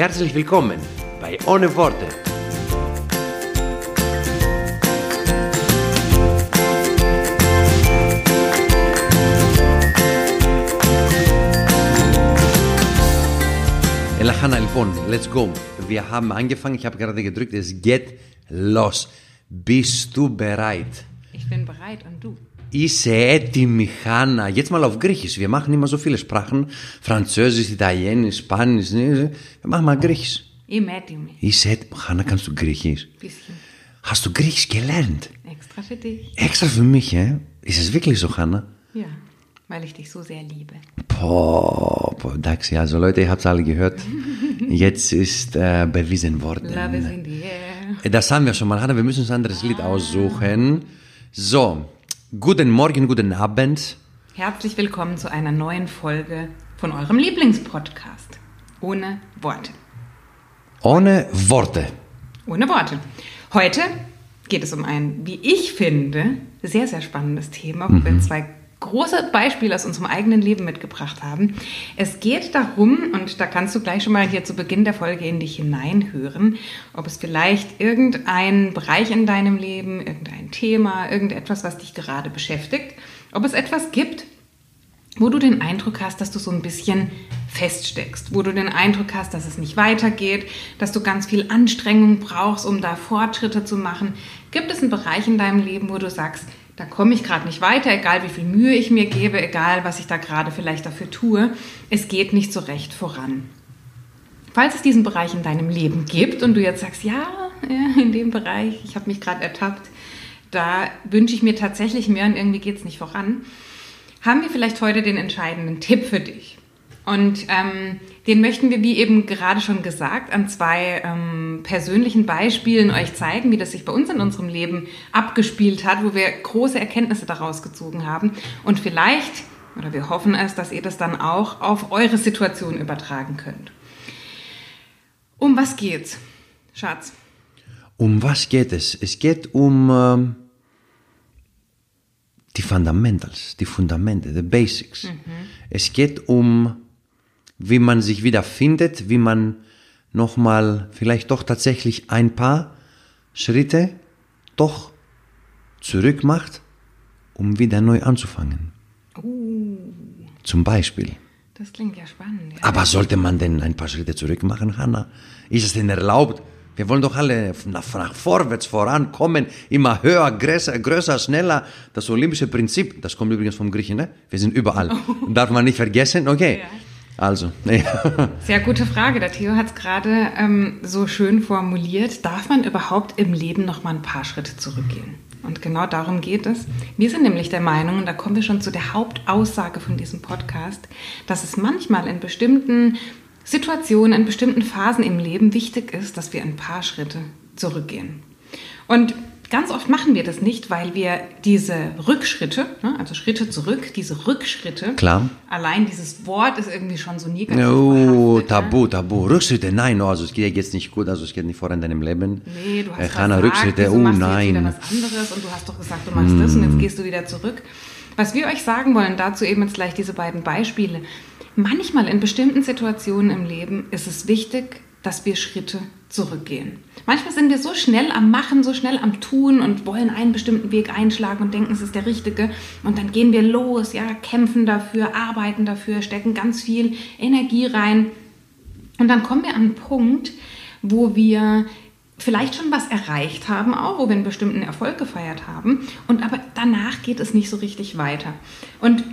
Herzlich willkommen bei Ohne Worte. Elachana, λοιπόν, let's go. Wir haben angefangen, ich habe gerade gedrückt, es geht los. Bist du bereit? Ich bin bereit und du? Είσαι έτοιμη, Χάνα. Jetzt mal auf Griechisch. Wir machen immer so viele Sprachen. Französisch, Italienisch, Spanisch. ne? Wir machen mal Griechisch. Είμαι έτοιμη. Είσαι έτοιμη. Χάνα, kannst du Griechisch? Bisschen. Hast du Griechisch gelernt? Extra für dich. Extra für mich, hä? Ist es wirklich so, Hanna? Ja, weil ich dich so sehr liebe. Boah, boah, εντάξει, also Leute, ihr habt es alle gehört. Jetzt ist äh, bewiesen worden. Love is in the air. Das haben wir schon mal, Hanna. Wir müssen uns ein anderes Lied aussuchen. So, guten Morgen, guten Abend. Herzlich willkommen zu einer neuen Folge von eurem Lieblingspodcast. Ohne Worte. Ohne Worte. Ohne Worte. Heute geht es um ein, wie ich finde, sehr, sehr spannendes Thema, wo wir zwei große Beispiele aus unserem eigenen Leben mitgebracht haben. Es geht darum, und da kannst du gleich schon mal hier zu Beginn der Folge in dich hineinhören, ob es vielleicht irgendein Bereich in deinem Leben, irgendein Thema, irgendetwas, was dich gerade beschäftigt, ob es etwas gibt, wo du den Eindruck hast, dass du so ein bisschen feststeckst, wo du den Eindruck hast, dass es nicht weitergeht, dass du ganz viel Anstrengung brauchst, um da Fortschritte zu machen. Gibt es einen Bereich in deinem Leben, wo du sagst, da komme ich gerade nicht weiter, egal wie viel Mühe ich mir gebe, egal was ich da gerade vielleicht dafür tue, es geht nicht so recht voran. Falls es diesen Bereich in deinem Leben gibt und du jetzt sagst, ja, in dem Bereich, ich habe mich gerade ertappt, da wünsche ich mir tatsächlich mehr und irgendwie geht es nicht voran, haben wir vielleicht heute den entscheidenden Tipp für dich. Und ähm, den möchten wir, wie eben gerade schon gesagt, an zwei ähm, persönlichen Beispielen euch zeigen, wie das sich bei uns in unserem Leben abgespielt hat, wo wir große Erkenntnisse daraus gezogen haben. Und vielleicht, oder wir hoffen es, dass ihr das dann auch auf eure Situation übertragen könnt. Um was geht's, Schatz? Um was geht es? Es geht um ähm, die Fundamentals, die Fundamente, die Basics. Es geht um, wie man sich wieder findet, wie man nochmal vielleicht doch tatsächlich ein paar Schritte doch zurück macht, um wieder neu anzufangen. Zum Beispiel. Das klingt ja spannend. Ja. Aber sollte man denn ein paar Schritte zurück machen, Hanna? Ist es denn erlaubt? Wir wollen doch alle nach, nach vorwärts vorankommen, immer höher, größer, größer, schneller. Das olympische Prinzip, das kommt übrigens vom Griechen, ne? Wir sind überall. Darf man nicht vergessen? Okay. Ja. Also, ja. Sehr gute Frage. Der Theo hat es gerade ähm, so schön formuliert. Darf man überhaupt im Leben noch mal ein paar Schritte zurückgehen? Und genau darum geht es. Wir sind nämlich der Meinung, und da kommen wir schon zu der Hauptaussage von diesem Podcast, dass es manchmal in bestimmten Situationen, in bestimmten Phasen im Leben wichtig ist, dass wir ein paar Schritte zurückgehen. Und ganz oft machen wir das nicht, weil wir diese Rückschritte, ne, also Schritte zurück, diese Rückschritte, Klar. allein dieses Wort ist irgendwie schon so negativ Oh, ne? Tabu, Tabu. Rückschritte, nein, no, also es geht jetzt nicht gut, also es geht nicht voran in deinem Leben. Nee, du hast Äh, Hanna, Rückschritte, oh machst du nein. was anderes und du hast doch gesagt, du machst das und jetzt gehst du wieder zurück. Was wir euch sagen wollen, dazu eben jetzt gleich diese beiden Beispiele. Manchmal in bestimmten Situationen im Leben ist es wichtig, dass wir Schritte zurückgehen. Manchmal sind wir so schnell am Machen, so schnell am Tun und wollen einen bestimmten Weg einschlagen und denken, es ist der richtige. Und dann gehen wir los, ja, kämpfen dafür, arbeiten dafür, stecken ganz viel Energie rein. Und dann kommen wir an einen Punkt, wo wir vielleicht schon was erreicht haben, auch wo wir einen bestimmten Erfolg gefeiert haben. Und aber danach geht es nicht so richtig weiter. Und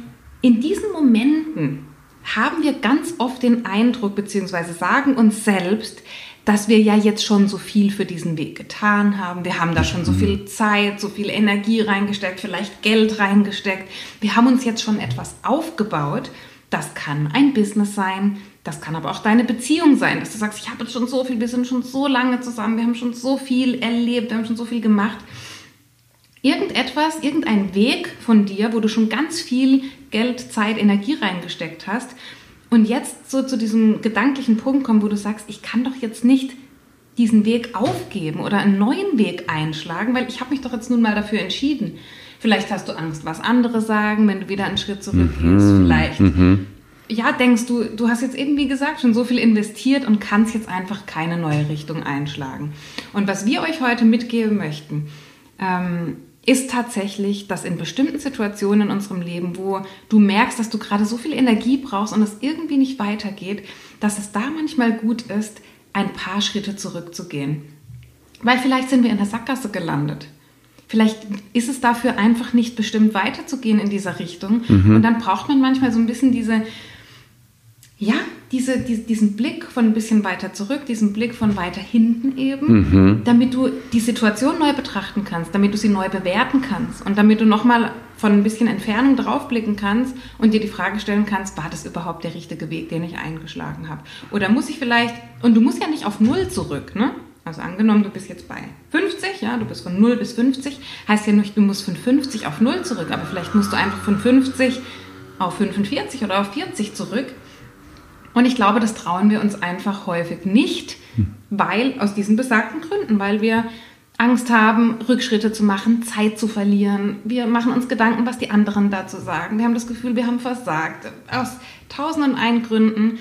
in diesen Momenten haben wir ganz oft den Eindruck, beziehungsweise sagen uns selbst, dass wir ja jetzt schon so viel für diesen Weg getan haben. Wir haben da schon so viel Zeit, so viel Energie reingesteckt, vielleicht Geld reingesteckt. Wir haben uns jetzt schon etwas aufgebaut. Das kann ein Business sein, Das kann aber auch deine Beziehung sein, dass du sagst, ich habe jetzt schon so viel, wir sind schon so lange zusammen, wir haben schon so viel erlebt, wir haben schon so viel gemacht. Irgendetwas, irgendein Weg von dir, wo du schon ganz viel Geld, Zeit, Energie reingesteckt hast und jetzt so zu diesem gedanklichen Punkt kommen, wo du sagst, ich kann doch jetzt nicht diesen Weg aufgeben oder einen neuen Weg einschlagen, weil ich habe mich doch jetzt nun mal dafür entschieden. Vielleicht hast du Angst, was andere sagen, wenn du wieder einen Schritt zurückgehst. Mhm. Vielleicht mhm ja, denkst du, du hast jetzt eben, wie gesagt, schon so viel investiert und kannst jetzt einfach keine neue Richtung einschlagen. Und was wir euch heute mitgeben möchten, ähm, ist tatsächlich, dass in bestimmten Situationen in unserem Leben, wo du merkst, dass du gerade so viel Energie brauchst und es irgendwie nicht weitergeht, dass es da manchmal gut ist, ein paar Schritte zurückzugehen. Weil vielleicht sind wir in der Sackgasse gelandet. Vielleicht ist es dafür einfach nicht bestimmt weiterzugehen in dieser Richtung. Mhm. Und dann braucht man manchmal so ein bisschen diese ja, diese, die, diesen Blick von ein bisschen weiter zurück, diesen Blick von weiter hinten eben, mhm. damit du die Situation neu betrachten kannst, damit du sie neu bewerten kannst und damit du nochmal von ein bisschen Entfernung draufblicken kannst und dir die Frage stellen kannst, war das überhaupt der richtige Weg, den ich eingeschlagen habe? Oder muss ich vielleicht, und du musst ja nicht auf Null zurück, ne? Also angenommen, du bist jetzt bei 50, ja, du bist von 0 bis 50, heißt ja nicht, du musst von 50 auf 0 zurück, aber vielleicht musst du einfach von 50 auf 45 oder auf 40 zurück und ich glaube, das trauen wir uns einfach häufig nicht, weil aus diesen besagten Gründen, weil wir Angst haben, Rückschritte zu machen, Zeit zu verlieren. Wir machen uns Gedanken, was die anderen dazu sagen. Wir haben das Gefühl, wir haben versagt. Aus tausend und ein Gründen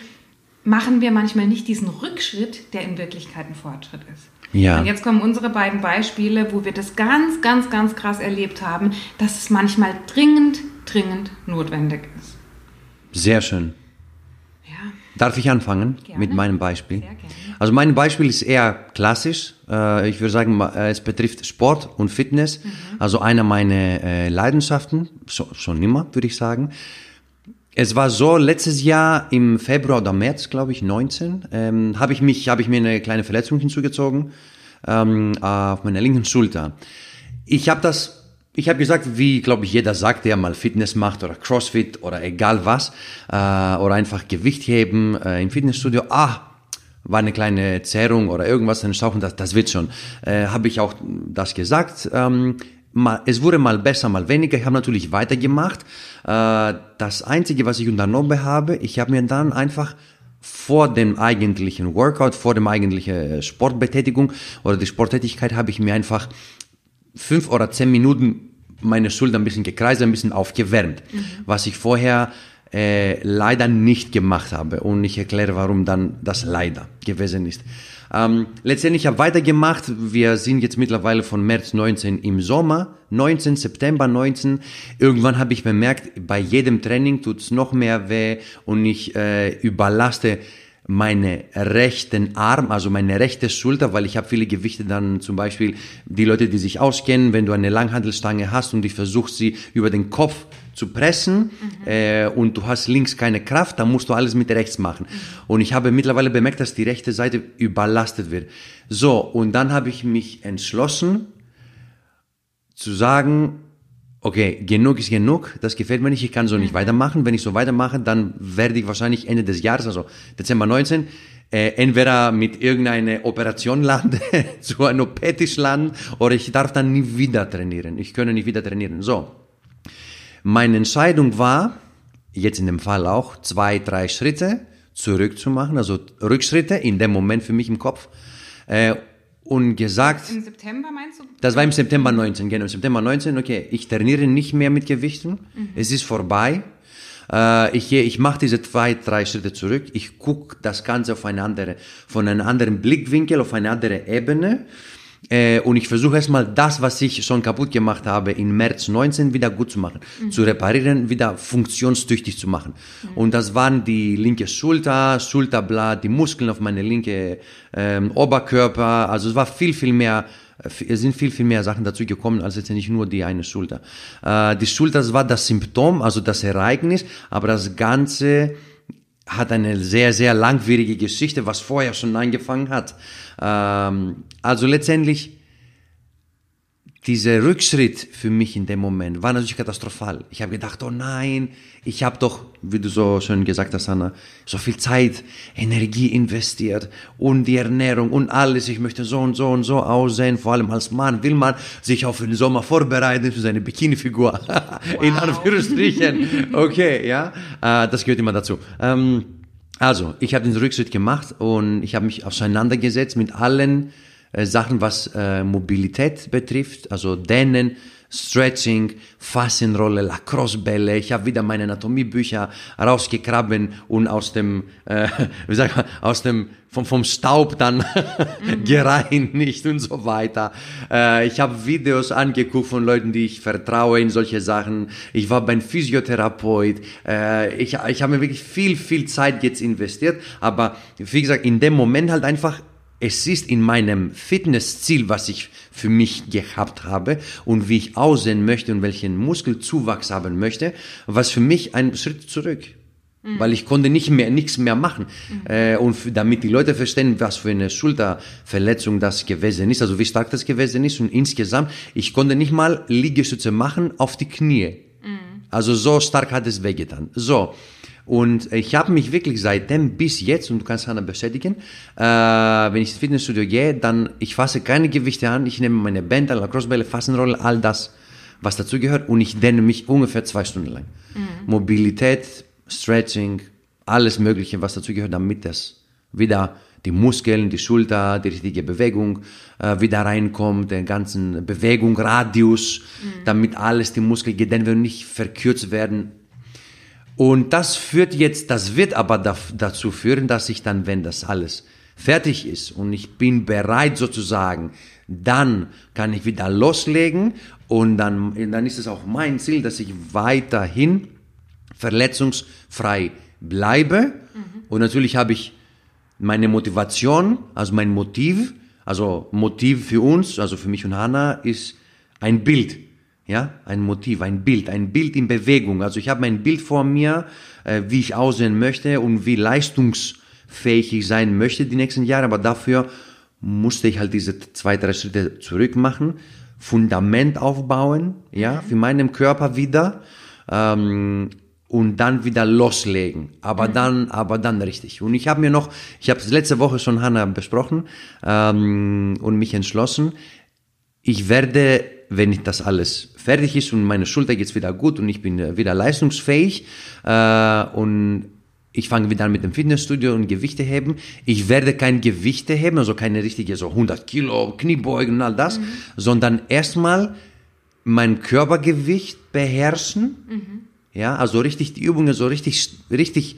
machen wir manchmal nicht diesen Rückschritt, der in Wirklichkeit ein Fortschritt ist. Ja. Und jetzt kommen unsere beiden Beispiele, wo wir das ganz, ganz, ganz krass erlebt haben, dass es manchmal dringend, dringend notwendig ist. Sehr schön. Darf ich anfangen gerne. mit meinem Beispiel? Also mein Beispiel ist eher klassisch. Äh, ich würde sagen, äh, es betrifft Sport und Fitness. Mhm. Also einer meiner äh, Leidenschaften, schon immer, würde ich sagen. Es war so, letztes Jahr im Februar oder März, glaube ich, 19, ähm, habe ich mich, habe ich mir eine kleine Verletzung hinzugezogen ähm, auf meiner linken Schulter. Ich habe das ich habe gesagt, wie glaube ich jeder sagt, der mal Fitness macht oder Crossfit oder egal was äh, oder einfach Gewicht heben äh, im Fitnessstudio. Ah, war eine kleine Zerrung oder irgendwas, dann Stauchen, das, das wird schon. Äh, habe ich auch das gesagt. Ähm, mal, es wurde mal besser, mal weniger. Ich habe natürlich weitergemacht. Äh, das Einzige, was ich unternommen habe, ich habe mir dann einfach vor dem eigentlichen Workout, vor dem eigentlichen Sportbetätigung oder die Sporttätigkeit habe ich mir einfach fünf oder zehn Minuten meine Schulter ein bisschen gekreist, ein bisschen aufgewärmt, mhm. was ich vorher äh, leider nicht gemacht habe. Und ich erkläre, warum dann das leider gewesen ist. Ähm, letztendlich habe ich weitergemacht. Wir sind jetzt mittlerweile von März 19 im Sommer, 19 September 19. Irgendwann habe ich bemerkt, bei jedem Training tut's noch mehr weh und ich äh, überlaste meine rechten Arm, also meine rechte Schulter, weil ich habe viele Gewichte dann zum Beispiel, die Leute, die sich auskennen, wenn du eine Langhandelstange hast und ich versuche sie über den Kopf zu pressen mhm. äh, und du hast links keine Kraft, dann musst du alles mit rechts machen. Mhm. Und ich habe mittlerweile bemerkt, dass die rechte Seite überlastet wird. So, und dann habe ich mich entschlossen zu sagen, okay, genug ist genug, das gefällt mir nicht, ich kann so nicht mhm. weitermachen. Wenn ich so weitermache, dann werde ich wahrscheinlich Ende des Jahres, also Dezember 19, äh, entweder mit irgendeiner Operation landen, zu einem OP-Tisch landen, oder ich darf dann nie wieder trainieren. Ich kann nicht wieder trainieren. So. Meine Entscheidung war, jetzt in dem Fall auch, zwei, drei Schritte zurückzumachen, also Rückschritte in dem Moment für mich im Kopf. Äh, und gesagt. Im September meinst du? Das war im September 19, genau. Im September 19, okay, ich trainiere nicht mehr mit Gewichten. Mhm. Es ist vorbei. Äh, ich ich mache diese zwei, drei Schritte zurück. Ich gucke das Ganze auf eine andere, von einem anderen Blickwinkel, auf eine andere Ebene. Äh, und ich versuche erstmal das, was ich schon kaputt gemacht habe, im März 19 wieder gut zu machen, mhm. zu reparieren, wieder funktionstüchtig zu machen. Mhm. Und das waren die linke Schulter, Schulterblatt, die Muskeln auf meine linke ähm, Oberkörper. Also es war viel, viel mehr äh, es sind viel, viel mehr Sachen dazu gekommen, als jetzt nicht nur die eine Schulter. Äh, die Schulter das war das Symptom, also das Ereignis, aber das Ganze hat eine sehr, sehr langwierige Geschichte, was vorher schon angefangen hat. Ähm, also letztendlich dieser Rückschritt für mich in dem Moment war natürlich katastrophal. Ich habe gedacht, oh nein, ich habe doch, wie du so schön gesagt hast, Anna, so viel Zeit, Energie investiert und die Ernährung und alles. Ich möchte so und so und so aussehen. Vor allem als Mann will man sich auf den Sommer vorbereiten für seine Bikini-Figur. In Anführungsstrichen. Okay, ja, äh, das gehört immer dazu. Ähm, also, ich habe den Rückschritt gemacht und ich habe mich auseinandergesetzt mit allen äh, Sachen, was äh, Mobilität betrifft, also Dehnen, Stretching, Faszienrolle, Lacrosse-Bälle. Ich habe wieder meine Anatomiebücher rausgegraben und aus dem, äh, wie sag man, aus dem vom, vom Staub dann mhm. gereinigt und so weiter. Äh, ich habe Videos angeguckt von Leuten, die ich vertraue in solche Sachen. Ich war beim Physiotherapeut. Äh, ich ich habe mir wirklich viel, viel Zeit jetzt investiert. Aber wie gesagt, in dem Moment halt einfach es ist in meinem Fitnessziel, was ich für mich gehabt habe und wie ich aussehen möchte und welchen Muskelzuwachs haben möchte, was für mich ein Schritt zurück. Mhm. Weil ich konnte nicht mehr, nichts mehr machen. Mhm. Äh, und damit die Leute verstehen, was für eine Schulterverletzung das gewesen ist, also wie stark das gewesen ist und insgesamt, ich konnte nicht mal Liegestütze machen auf die Knie. Mhm. Also so stark hat es wehgetan. So. Und ich habe mich wirklich seitdem bis jetzt, und du kannst Hannah bestätigen, äh, wenn ich ins Fitnessstudio gehe, dann, ich fasse keine Gewichte an, ich nehme meine Bänder, Lacrosse-Bälle, Fassenrolle, all das, was dazu gehört, und ich dehne mich ungefähr zwei Stunden lang. Mhm. Mobilität, Stretching, alles Mögliche, was dazu gehört, damit das wieder die Muskeln, die Schulter, die richtige Bewegung äh, wieder reinkommt, den ganzen Bewegung, Radius, mhm. damit alles die Muskeln gedehnt werden und nicht verkürzt werden und das führt jetzt, das wird aber dazu führen, dass ich dann, wenn das alles fertig ist und ich bin bereit sozusagen, dann kann ich wieder loslegen und dann, dann ist es auch mein Ziel, dass ich weiterhin verletzungsfrei bleibe. Mhm. Und natürlich habe ich meine Motivation, also mein Motiv, also Motiv für uns, also für mich und Hannah, ist ein Bild. Ja, ein Motiv, ein Bild, ein Bild in Bewegung. Also ich habe mein Bild vor mir, äh, wie ich aussehen möchte und wie leistungsfähig ich sein möchte die nächsten Jahre. Aber dafür musste ich halt diese zwei, drei Schritte zurück machen, Fundament aufbauen, ja, für meinen Körper wieder ähm, und dann wieder loslegen. Aber mhm. dann, aber dann richtig. Und ich habe mir noch, ich habe es letzte Woche schon Hanna besprochen ähm, und mich entschlossen. Ich werde wenn das alles fertig ist und meine Schulter geht's wieder gut und ich bin äh, wieder leistungsfähig äh, und ich fange wieder an mit dem Fitnessstudio und Gewichte heben. Ich werde kein Gewichte heben, also keine richtige so 100 Kilo Kniebeugen und all das, mhm. sondern erstmal mein Körpergewicht beherrschen. Mhm. Ja, also richtig die Übungen so richtig, richtig,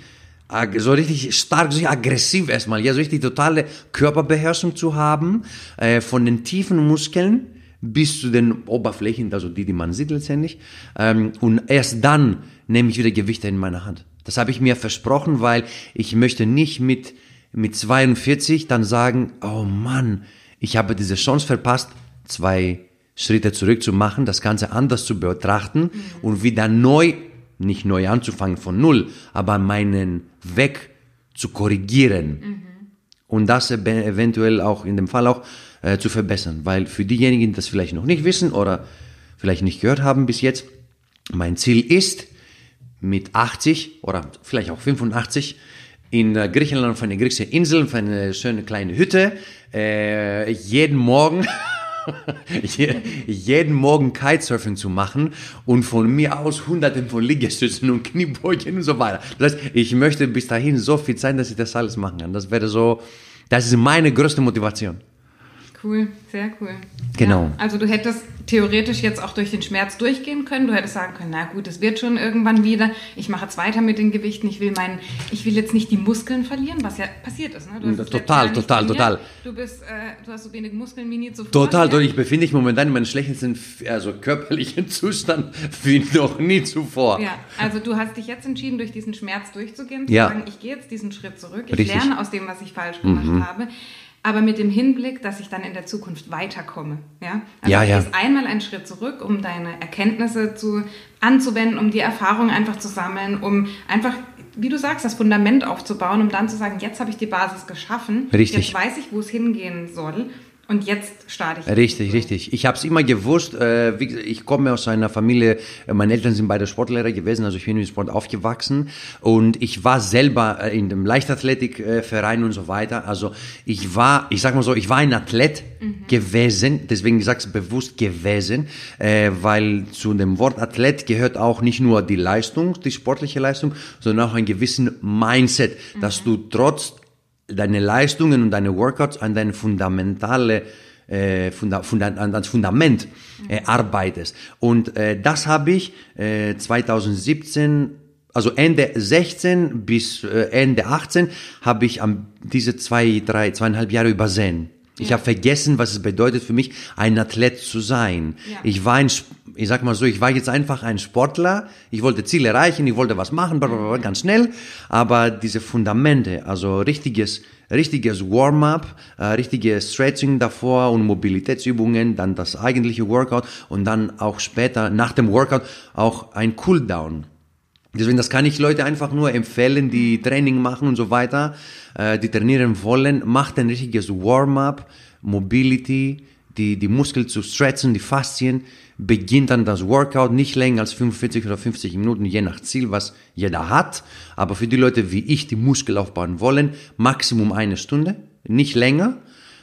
so richtig stark, so aggressiv erstmal, ja, so richtig totale Körperbeherrschung zu haben, äh, von den tiefen Muskeln bis zu den Oberflächen, also die, die man sieht letztendlich. Ähm, und erst dann nehme ich wieder Gewichte in meine Hand. Das habe ich mir versprochen, weil ich möchte nicht mit, mit 42 dann sagen, oh Mann, ich habe diese Chance verpasst, zwei Schritte zurück zu machen, das Ganze anders zu betrachten mhm. und wieder neu, nicht neu anzufangen von Null, aber meinen Weg zu korrigieren. Mhm. Und das eventuell auch in dem Fall auch äh, zu verbessern. Weil für diejenigen, die das vielleicht noch nicht wissen oder vielleicht nicht gehört haben bis jetzt, mein Ziel ist, mit 80 oder vielleicht auch 85 in Griechenland auf einer griechischen Insel, auf eine schöne kleine Hütte, äh, jeden Morgen jeden Morgen Kitesurfing zu machen und von mir aus hunderten von Liegestützen und Kniebeugen und so weiter. Das heißt, ich möchte bis dahin so viel Zeit, dass ich das alles machen kann. Das wäre so, das ist meine größte Motivation. Cool, sehr cool. Genau. Ja, also du hättest theoretisch jetzt auch durch den Schmerz durchgehen können. Du hättest sagen können, na gut, es wird schon irgendwann wieder. Ich mache jetzt weiter mit den Gewichten. Ich will meinen, ich will jetzt nicht die Muskeln verlieren, was ja passiert ist. Ne? total, total, total. Du bist, äh, du hast so wenig Muskeln wie nie zuvor. Total, ja? ich befinde mich momentan in meinem schlechtesten, also körperlichen Zustand wie noch nie zuvor. Ja, also du hast dich jetzt entschieden, durch diesen Schmerz durchzugehen, zu ja. sagen, ich gehe jetzt diesen Schritt zurück, ich Richtig. lerne aus dem, was ich falsch gemacht mhm. habe aber mit dem Hinblick, dass ich dann in der Zukunft weiterkomme. Ja, also ja, ja. du einmal einen Schritt zurück, um deine Erkenntnisse zu, anzuwenden, um die Erfahrung einfach zu sammeln, um einfach, wie du sagst, das Fundament aufzubauen, um dann zu sagen, jetzt habe ich die Basis geschaffen, Richtig. jetzt weiß ich, wo es hingehen soll Und jetzt starte ich. Richtig, richtig. Ich habe es immer gewusst. Äh, ich komme aus einer Familie, äh, meine Eltern sind beide Sportlehrer gewesen, also ich bin im Sport aufgewachsen. Und ich war selber äh, in dem Leichtathletikverein und so weiter. Also ich war, ich sag mal so, ich war ein Athlet mhm. gewesen, deswegen sage ich bewusst gewesen, äh, weil zu dem Wort Athlet gehört auch nicht nur die Leistung, die sportliche Leistung, sondern auch ein gewissen Mindset, mhm. dass du trotz deine Leistungen und deine Workouts an deine fundamentale äh, funda, funda, an das Fundament äh, arbeitest. Und äh, das habe ich äh, 2017 also Ende 16 bis äh, Ende 18 habe ich am, diese zwei, drei, zweieinhalb Jahre übersehen. Ich ja. habe vergessen, was es bedeutet für mich, ein Athlet zu sein. Ja. Ich war ein, ich sag mal so, ich war jetzt einfach ein Sportler. Ich wollte Ziele erreichen, ich wollte was machen, ganz schnell. Aber diese Fundamente, also richtiges, richtiges Warm-up, äh, richtiges Stretching davor und Mobilitätsübungen, dann das eigentliche Workout und dann auch später nach dem Workout auch ein Cooldown. Deswegen, das kann ich Leute einfach nur empfehlen, die Training machen und so weiter, äh, die trainieren wollen. Macht ein richtiges Warm-up, Mobility, die, die Muskeln zu stretchen, die Faszien. Beginnt dann das Workout nicht länger als 45 oder 50 Minuten, je nach Ziel, was jeder hat. Aber für die Leute wie ich, die Muskel aufbauen wollen, Maximum eine Stunde, nicht länger.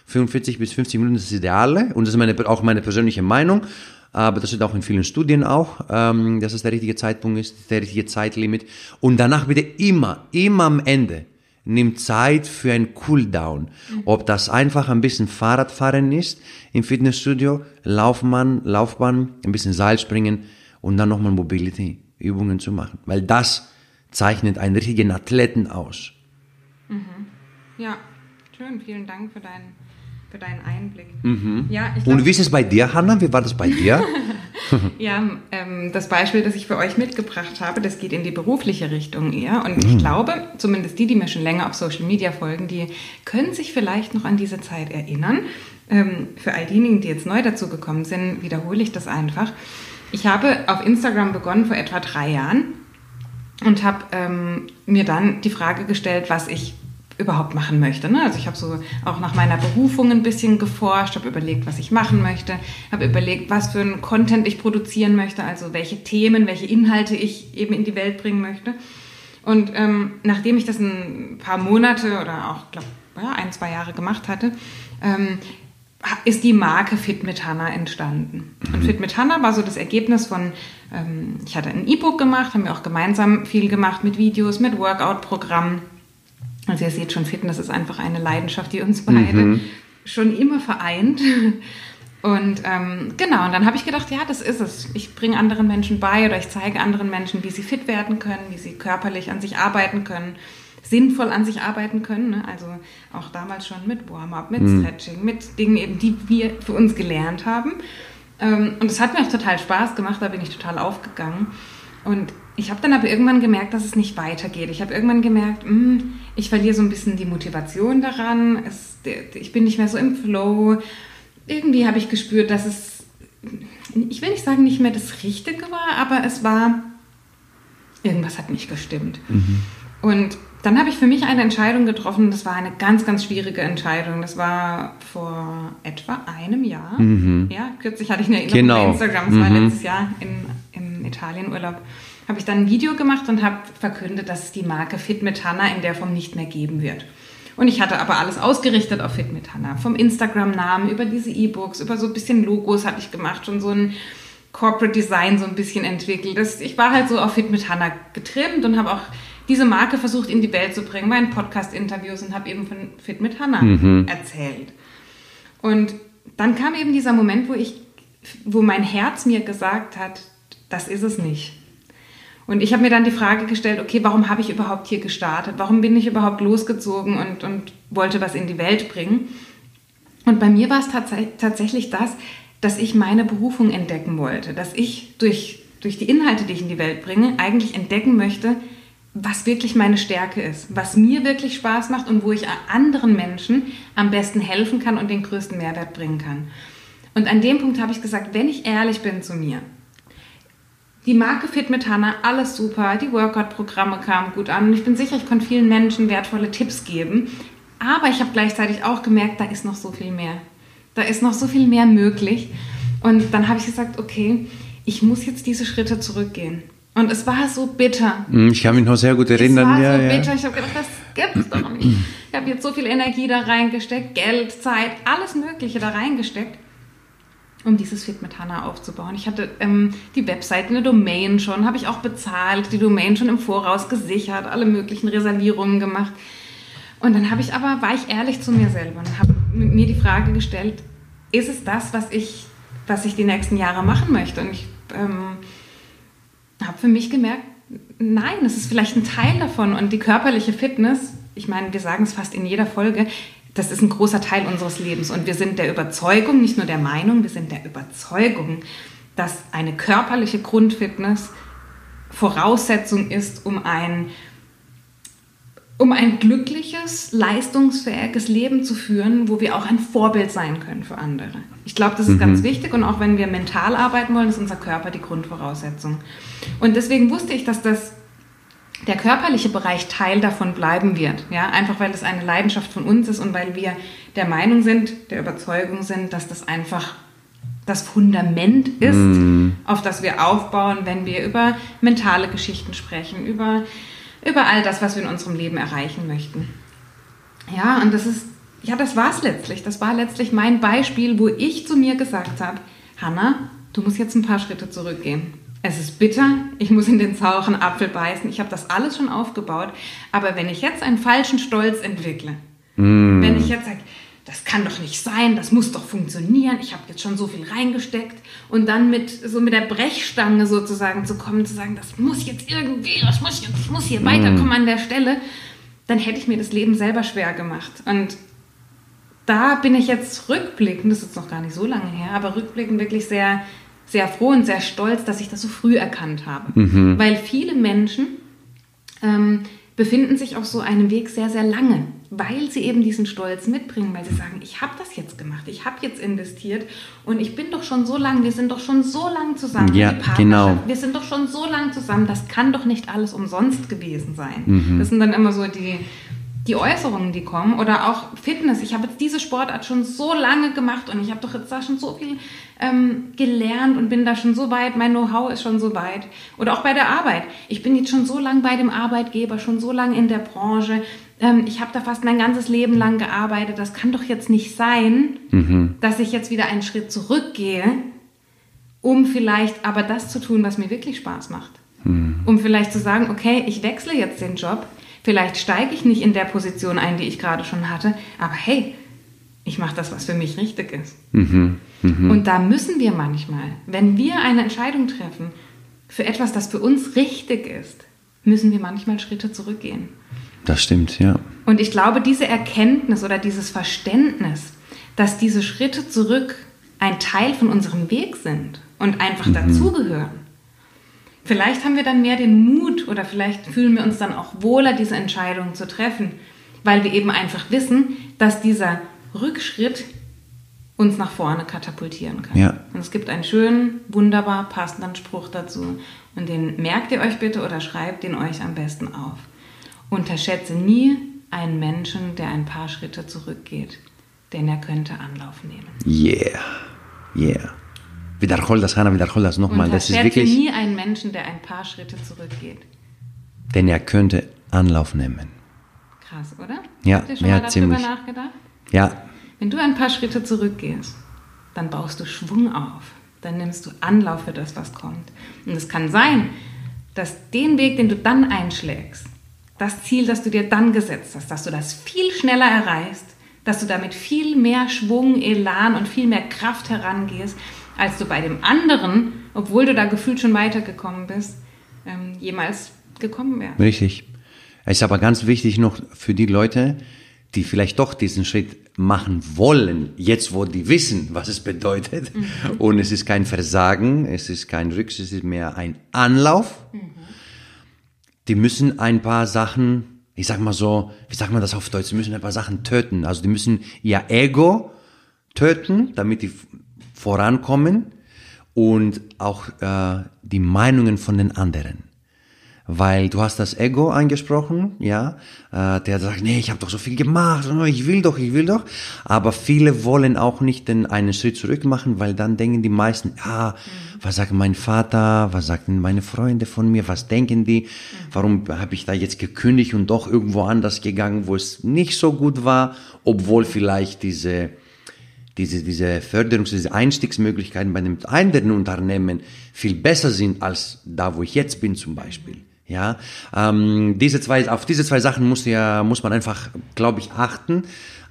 45 bis 50 Minuten ist das Ideale und das ist meine, auch meine persönliche Meinung aber das steht auch in vielen Studien auch, ähm, dass es der richtige Zeitpunkt ist, der richtige Zeitlimit. Und danach bitte immer, immer am Ende, nimm Zeit für ein Cooldown. Ob das einfach ein bisschen Fahrradfahren ist im Fitnessstudio, Laufbahn, Laufbahn, ein bisschen Seilspringen und dann nochmal Mobility-Übungen zu machen. Weil das zeichnet einen richtigen Athleten aus. Mhm. Ja, schön. Vielen Dank für deinen für deinen Einblick. Mhm. Ja, glaub, Und wie ist es bei dir, Hanna? Wie war das bei dir? ja, ähm, das Beispiel, das ich für euch mitgebracht habe, das geht in die berufliche Richtung eher. Und mhm. ich glaube, zumindest die, die mir schon länger auf Social Media folgen, die können sich vielleicht noch an diese Zeit erinnern. Ähm, für all diejenigen, die jetzt neu dazu gekommen sind, wiederhole ich das einfach. Ich habe auf Instagram begonnen vor etwa drei Jahren und habe ähm, mir dann die Frage gestellt, was ich überhaupt machen möchte. Ne? Also ich habe so auch nach meiner Berufung ein bisschen geforscht, habe überlegt, was ich machen möchte, habe überlegt, was für einen Content ich produzieren möchte, also welche Themen, welche Inhalte ich eben in die Welt bringen möchte. Und ähm, nachdem ich das ein paar Monate oder auch, glaube ja, ein, zwei Jahre gemacht hatte, ähm, ist die Marke Fit mit Hannah entstanden. Und Fit mit Hannah war so das Ergebnis von, ähm, ich hatte ein E-Book gemacht, haben wir auch gemeinsam viel gemacht mit Videos, mit Workout-Programmen also ihr seht schon, Fitness ist einfach eine Leidenschaft, die uns beide mhm. schon immer vereint. Und ähm, genau, und dann habe ich gedacht, ja, das ist es. Ich bringe anderen Menschen bei oder ich zeige anderen Menschen, wie sie fit werden können, wie sie körperlich an sich arbeiten können, sinnvoll an sich arbeiten können. Ne? Also auch damals schon mit Warm-up, mit mhm. Stretching, mit Dingen eben, die wir für uns gelernt haben. Ähm, und es hat mir auch total Spaß gemacht, da bin ich total aufgegangen. Und ich habe dann aber irgendwann gemerkt, dass es nicht weitergeht. Ich habe irgendwann gemerkt, mh, hm, ich verliere so ein bisschen die Motivation daran. Es, ich bin nicht mehr so im Flow. Irgendwie habe ich gespürt, dass es, ich will nicht sagen, nicht mehr das Richtige war, aber es war, irgendwas hat nicht gestimmt. Mhm. Und dann habe ich für mich eine Entscheidung getroffen. Das war eine ganz, ganz schwierige Entscheidung. Das war vor etwa einem Jahr. Mhm. Ja, kürzlich hatte ich eine Erinnerung genau. bei Instagram. Das mhm. war letztes Jahr in, im Italienurlaub habe ich dann ein Video gemacht und habe verkündet, dass es die Marke Fit mit Hannah in der Form nicht mehr geben wird. Und ich hatte aber alles ausgerichtet auf Fit mit Hannah. Vom Instagram-Namen über diese E-Books, über so ein bisschen Logos hatte ich gemacht, schon so ein Corporate Design so ein bisschen entwickelt. Das, ich war halt so auf Fit mit Hannah getrimmt und habe auch diese Marke versucht in die Welt zu bringen bei Podcast-Interviews und habe eben von Fit mit Hannah mhm. erzählt. Und dann kam eben dieser Moment, wo ich, wo mein Herz mir gesagt hat, das ist es nicht. Und ich habe mir dann die Frage gestellt, okay, warum habe ich überhaupt hier gestartet? Warum bin ich überhaupt losgezogen und, und wollte was in die Welt bringen? Und bei mir war es tats tatsächlich das, dass ich meine Berufung entdecken wollte, dass ich durch, durch die Inhalte, die ich in die Welt bringe, eigentlich entdecken möchte, was wirklich meine Stärke ist, was mir wirklich Spaß macht und wo ich anderen Menschen am besten helfen kann und den größten Mehrwert bringen kann. Und an dem Punkt habe ich gesagt, wenn ich ehrlich bin zu mir, die Marke Fit mit Hannah, alles super. Die Workout-Programme kamen gut an. Und ich bin sicher, ich konnte vielen Menschen wertvolle Tipps geben. Aber ich habe gleichzeitig auch gemerkt, da ist noch so viel mehr. Da ist noch so viel mehr möglich. Und dann habe ich gesagt, okay, ich muss jetzt diese Schritte zurückgehen. Und es war so bitter. Hm, Ich kann mich noch sehr gut erinnern. Es war ja, so ja. bitter. Ich habe gedacht, das gibt's doch nicht. Ich habe jetzt so viel Energie da reingesteckt, Geld, Zeit, alles Mögliche da reingesteckt, um dieses Fit mit Hannah aufzubauen. Ich hatte ähm, die Webseite, eine Domain schon, habe ich auch bezahlt, die Domain schon im Voraus gesichert, alle möglichen Reservierungen gemacht. Und dann habe ich aber, war ich ehrlich zu mir selber und habe mir die Frage gestellt, ist es das, was ich, was ich die nächsten Jahre machen möchte? Und ich ähm, habe für mich gemerkt, nein, es ist vielleicht ein Teil davon. Und die körperliche Fitness, ich meine, wir sagen es fast in jeder Folge, das ist ein großer Teil unseres Lebens. Und wir sind der Überzeugung, nicht nur der Meinung, wir sind der Überzeugung, dass eine körperliche Grundfitness Voraussetzung ist, um ein um ein glückliches, leistungsfähiges Leben zu führen, wo wir auch ein Vorbild sein können für andere. Ich glaube, das ist ganz wichtig und auch wenn wir mental arbeiten wollen, ist unser Körper die Grundvoraussetzung. Und deswegen wusste ich, dass das der körperliche Bereich Teil davon bleiben wird. Ja, einfach weil es eine Leidenschaft von uns ist und weil wir der Meinung sind, der Überzeugung sind, dass das einfach das Fundament ist, auf das wir aufbauen, wenn wir über mentale Geschichten sprechen, über, über all das, was wir in unserem Leben erreichen möchten. Ja, und das ist, ja, das war es letztlich. Das war letztlich mein Beispiel, wo ich zu mir gesagt habe, Hanna, du musst jetzt ein paar Schritte zurückgehen. Es ist bitter, ich muss in den sauren Apfel beißen, ich habe das alles schon aufgebaut, aber wenn ich jetzt einen falschen Stolz entwickle, wenn ich jetzt sage, das kann doch nicht sein, das muss doch funktionieren, ich habe jetzt schon so viel reingesteckt und dann mit so mit der Brechstange sozusagen zu kommen, zu sagen, das muss jetzt irgendwie, das muss jetzt, ich muss hier weiterkommen an der Stelle, dann hätte ich mir das Leben selber schwer gemacht. Und da bin ich jetzt rückblickend, das ist jetzt noch gar nicht so lange her, aber rückblickend wirklich sehr, sehr froh und sehr stolz, dass ich das so früh erkannt habe. Weil viele Menschen ähm, befinden sich auf so einem Weg sehr, sehr lange, weil sie eben diesen Stolz mitbringen, weil sie sagen, ich habe das jetzt gemacht, ich habe jetzt investiert und ich bin doch schon so lang, wir sind doch schon so lang zusammen, Ja, genau. wir sind doch schon so lang zusammen, das kann doch nicht alles umsonst gewesen sein. Das sind dann immer so die, die Äußerungen, die kommen. Oder auch Fitness. Ich habe jetzt diese Sportart schon so lange gemacht und ich habe doch jetzt da schon so viel ähm, gelernt und bin da schon so weit, mein Know-how ist schon so weit. Oder auch bei der Arbeit. Ich bin jetzt schon so lange bei dem Arbeitgeber, schon so lange in der Branche. Ähm, ich habe da fast mein ganzes Leben lang gearbeitet. Das kann doch jetzt nicht sein, dass ich jetzt wieder einen Schritt zurückgehe, um vielleicht aber das zu tun, was mir wirklich Spaß macht. Um vielleicht zu sagen, okay, ich wechsle jetzt den Job, vielleicht steige ich nicht in der Position ein, die ich gerade schon hatte, aber hey, ich mache das, was für mich richtig ist. Und da müssen wir manchmal, wenn wir eine Entscheidung treffen für etwas, das für uns richtig ist, müssen wir manchmal Schritte zurückgehen. Das stimmt, ja. Und ich glaube, diese Erkenntnis oder dieses Verständnis, dass diese Schritte zurück ein Teil von unserem Weg sind und einfach dazugehören. Vielleicht haben wir dann mehr den Mut oder vielleicht fühlen wir uns dann auch wohler, diese Entscheidung zu treffen, weil wir eben einfach wissen, dass dieser Rückschritt uns nach vorne katapultieren kann. Ja. Und es gibt einen schönen, wunderbar passenden Spruch dazu. Und den merkt ihr euch bitte oder schreibt den euch am besten auf. Unterschätze nie einen Menschen, der ein paar Schritte zurückgeht, denn er könnte Anlauf nehmen. Yeah, yeah. Wiederhol das, Hannah, wiederhol das nochmal. Das ist wirklich, nie einen Menschen, der ein paar Schritte zurückgeht. denn er könnte Anlauf nehmen. Krass, oder? Ja, Habt ihr schon ja, mal darüber ziemlich. nachgedacht? Ja, Wenn du ein paar Schritte zurückgehst, dann baust du Schwung auf. Dann nimmst du Anlauf für das, was kommt. Und es kann sein, dass den Weg, den du dann einschlägst, das Ziel, das du dir dann gesetzt hast, dass du das viel schneller erreichst, dass du damit viel mehr Schwung, Elan und viel mehr Kraft herangehst, als du bei dem anderen, obwohl du da gefühlt schon weitergekommen bist, ähm, jemals gekommen wärst. richtig. Es ist aber ganz wichtig noch für die Leute, die vielleicht doch diesen Schritt machen wollen, jetzt wo die wissen, was es bedeutet. Und es ist kein Versagen, es ist kein Rücksicht, es ist mehr ein Anlauf. Die müssen ein paar Sachen, ich sag mal so, wie sagt man das auf Deutsch, die müssen ein paar Sachen töten. Also die müssen ihr Ego töten, damit die vorankommen und auch äh, die Meinungen von den anderen. weil du hast das Ego angesprochen, ja, äh, der sagt, nee, ich habe doch so viel gemacht, oh, ich will doch, ich will doch, aber viele wollen auch nicht den einen Schritt zurück machen, weil dann denken die meisten, ja, was sagt mein Vater, was sagen meine Freunde von mir, was denken die, warum habe ich da jetzt gekündigt und doch irgendwo anders gegangen, wo es nicht so gut war, obwohl vielleicht diese diese, diese Förderungs-, diese Einstiegsmöglichkeiten bei einem anderen Unternehmen viel besser sind als da, wo ich jetzt bin zum Beispiel. Ja, ähm, diese zwei, auf diese zwei Sachen muss ja, muss man einfach, glaube ich, achten.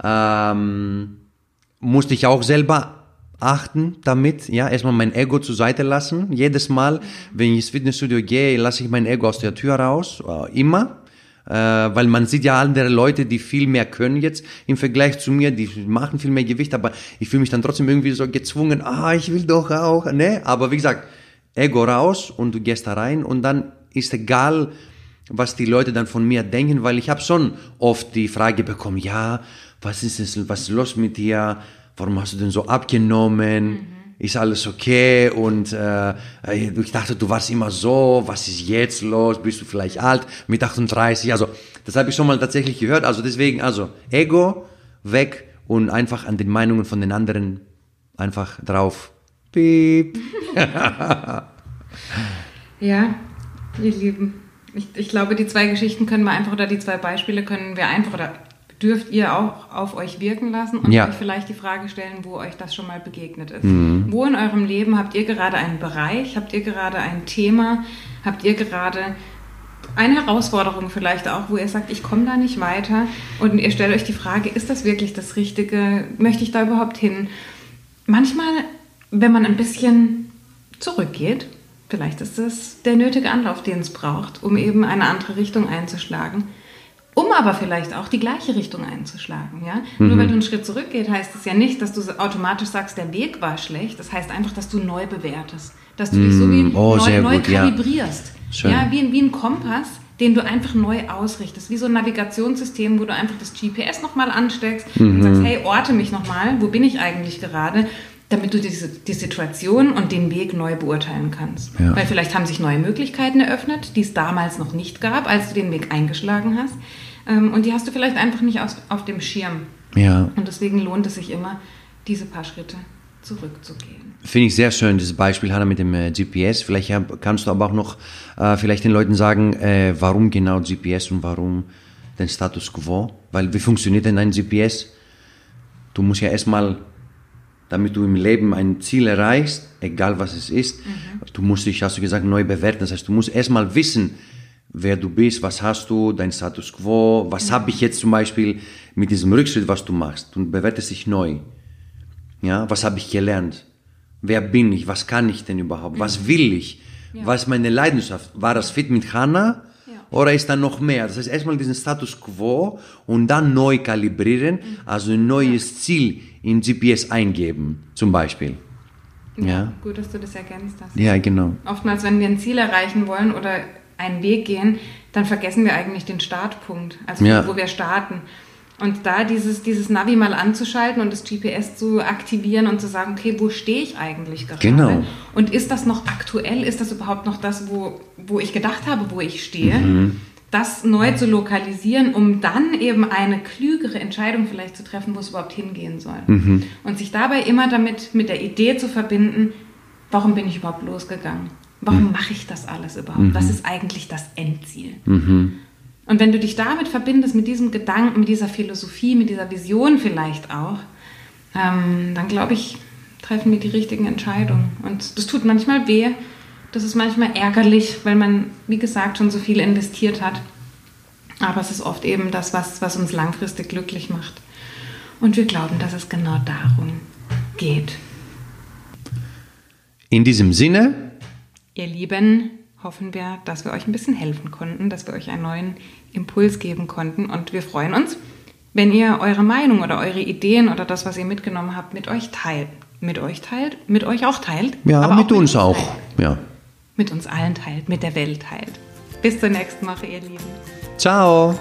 Ähm, musste ich auch selber achten damit, ja, erstmal mein Ego zur Seite lassen. Jedes Mal, wenn ich ins Fitnessstudio gehe, lasse ich mein Ego aus der Tür raus, äh, immer. Äh, weil man sieht ja andere Leute, die viel mehr können jetzt im Vergleich zu mir, die machen viel mehr Gewicht, aber ich fühle mich dann trotzdem irgendwie so gezwungen, ah, ich will doch auch, ne? Aber wie gesagt, Ego raus und du gehst da rein und dann ist egal, was die Leute dann von mir denken, weil ich habe schon oft die Frage bekommen, ja, was ist es, was ist los mit dir? Warum hast du denn so abgenommen? Mhm. Ist alles okay? Und äh, ich dachte, du warst immer so. Was ist jetzt los? Bist du vielleicht alt mit 38? Also das habe ich schon mal tatsächlich gehört. Also deswegen, also Ego weg und einfach an den Meinungen von den anderen einfach drauf. Piep. ja, ihr Lieben. Ich, ich glaube, die zwei Geschichten können wir einfach, oder die zwei Beispiele können wir einfach, oder dürft ihr auch auf euch wirken lassen und ja. euch vielleicht die Frage stellen, wo euch das schon mal begegnet ist. Mhm. Wo in eurem Leben habt ihr gerade einen Bereich, habt ihr gerade ein Thema, habt ihr gerade eine Herausforderung vielleicht auch, wo ihr sagt, ich komme da nicht weiter und ihr stellt euch die Frage, ist das wirklich das Richtige? Möchte ich da überhaupt hin? Manchmal, wenn man ein bisschen zurückgeht, vielleicht ist das der nötige Anlauf, den es braucht, um eben eine andere Richtung einzuschlagen um aber vielleicht auch die gleiche Richtung einzuschlagen. Ja? Mhm. Nur weil du einen Schritt zurückgehst, heißt es ja nicht, dass du automatisch sagst, der Weg war schlecht. Das heißt einfach, dass du neu bewertest. Dass du mhm. dich so wie oh, neu, neu gut, kalibrierst. Ja, ja wie, wie ein Kompass, den du einfach neu ausrichtest. Wie so ein Navigationssystem, wo du einfach das GPS nochmal ansteckst mhm. und sagst, hey, orte mich nochmal, wo bin ich eigentlich gerade? Damit du diese, die Situation und den Weg neu beurteilen kannst. Ja. Weil vielleicht haben sich neue Möglichkeiten eröffnet, die es damals noch nicht gab, als du den Weg eingeschlagen hast. Ähm, und die hast du vielleicht einfach nicht auf, auf dem Schirm. Ja. Und deswegen lohnt es sich immer, diese paar Schritte zurückzugehen. Finde ich sehr schön, dieses Beispiel, Hanna, mit dem äh, GPS. Vielleicht kannst du aber auch noch äh, vielleicht den Leuten sagen, äh, warum genau GPS und warum den Status Quo? Weil wie funktioniert denn ein GPS? Du musst ja erstmal, damit du im Leben ein Ziel erreichst, egal was es ist, mhm. du musst dich, hast du gesagt, neu bewerten. Das heißt, du musst erstmal wissen, wer du bist, was hast du, dein Status quo, was habe ich jetzt zum Beispiel mit diesem Rückschritt, was du machst und bewertest dich neu. Ja, was habe ich gelernt? Wer bin ich? Was kann ich denn überhaupt? Was will ich? Ja. Was ist meine Leidenschaft? War das fit mit Hannah? Oder ist da noch mehr? Das heißt, erstmal diesen Status quo und dann neu kalibrieren, also ein neues Ziel in GPS eingeben, zum Beispiel. Ja, ja, gut, dass du das ergänzt hast. Ja, genau. Oftmals, wenn wir ein Ziel erreichen wollen oder einen Weg gehen, dann vergessen wir eigentlich den Startpunkt, also ja. wo wir starten. Und da dieses, dieses Navi mal anzuschalten und das GPS zu aktivieren und zu sagen, okay, wo stehe ich eigentlich gerade? Genau. Und ist das noch aktuell? Ist das überhaupt noch das, wo, wo ich gedacht habe, wo ich stehe? Mhm. Das neu zu lokalisieren, um dann eben eine klügere Entscheidung vielleicht zu treffen, wo es überhaupt hingehen soll. Mhm. Und sich dabei immer damit mit der Idee zu verbinden, warum bin ich überhaupt losgegangen? Warum mhm. mache ich das alles überhaupt? Mhm. Was ist eigentlich das Endziel? Mhm. Und wenn du dich damit verbindest, mit diesem Gedanken, mit dieser Philosophie, mit dieser Vision vielleicht auch, ähm, dann glaube ich, treffen wir die richtigen Entscheidungen. Und das tut manchmal weh, das ist manchmal ärgerlich, weil man, wie gesagt, schon so viel investiert hat. Aber es ist oft eben das, was, was uns langfristig glücklich macht. Und wir glauben, dass es genau darum geht. In diesem Sinne Ihr Lieben, hoffen wir, dass wir euch ein bisschen helfen konnten, dass wir euch einen neuen Impuls geben konnten. Und wir freuen uns, wenn ihr eure Meinung oder eure Ideen oder das, was ihr mitgenommen habt, mit euch teilt. Mit euch teilt, mit euch auch teilt. Ja, aber mit, auch mit uns, uns auch. Ja. Mit uns allen teilt, mit der Welt teilt. Bis zur nächsten Woche, ihr Lieben. Ciao.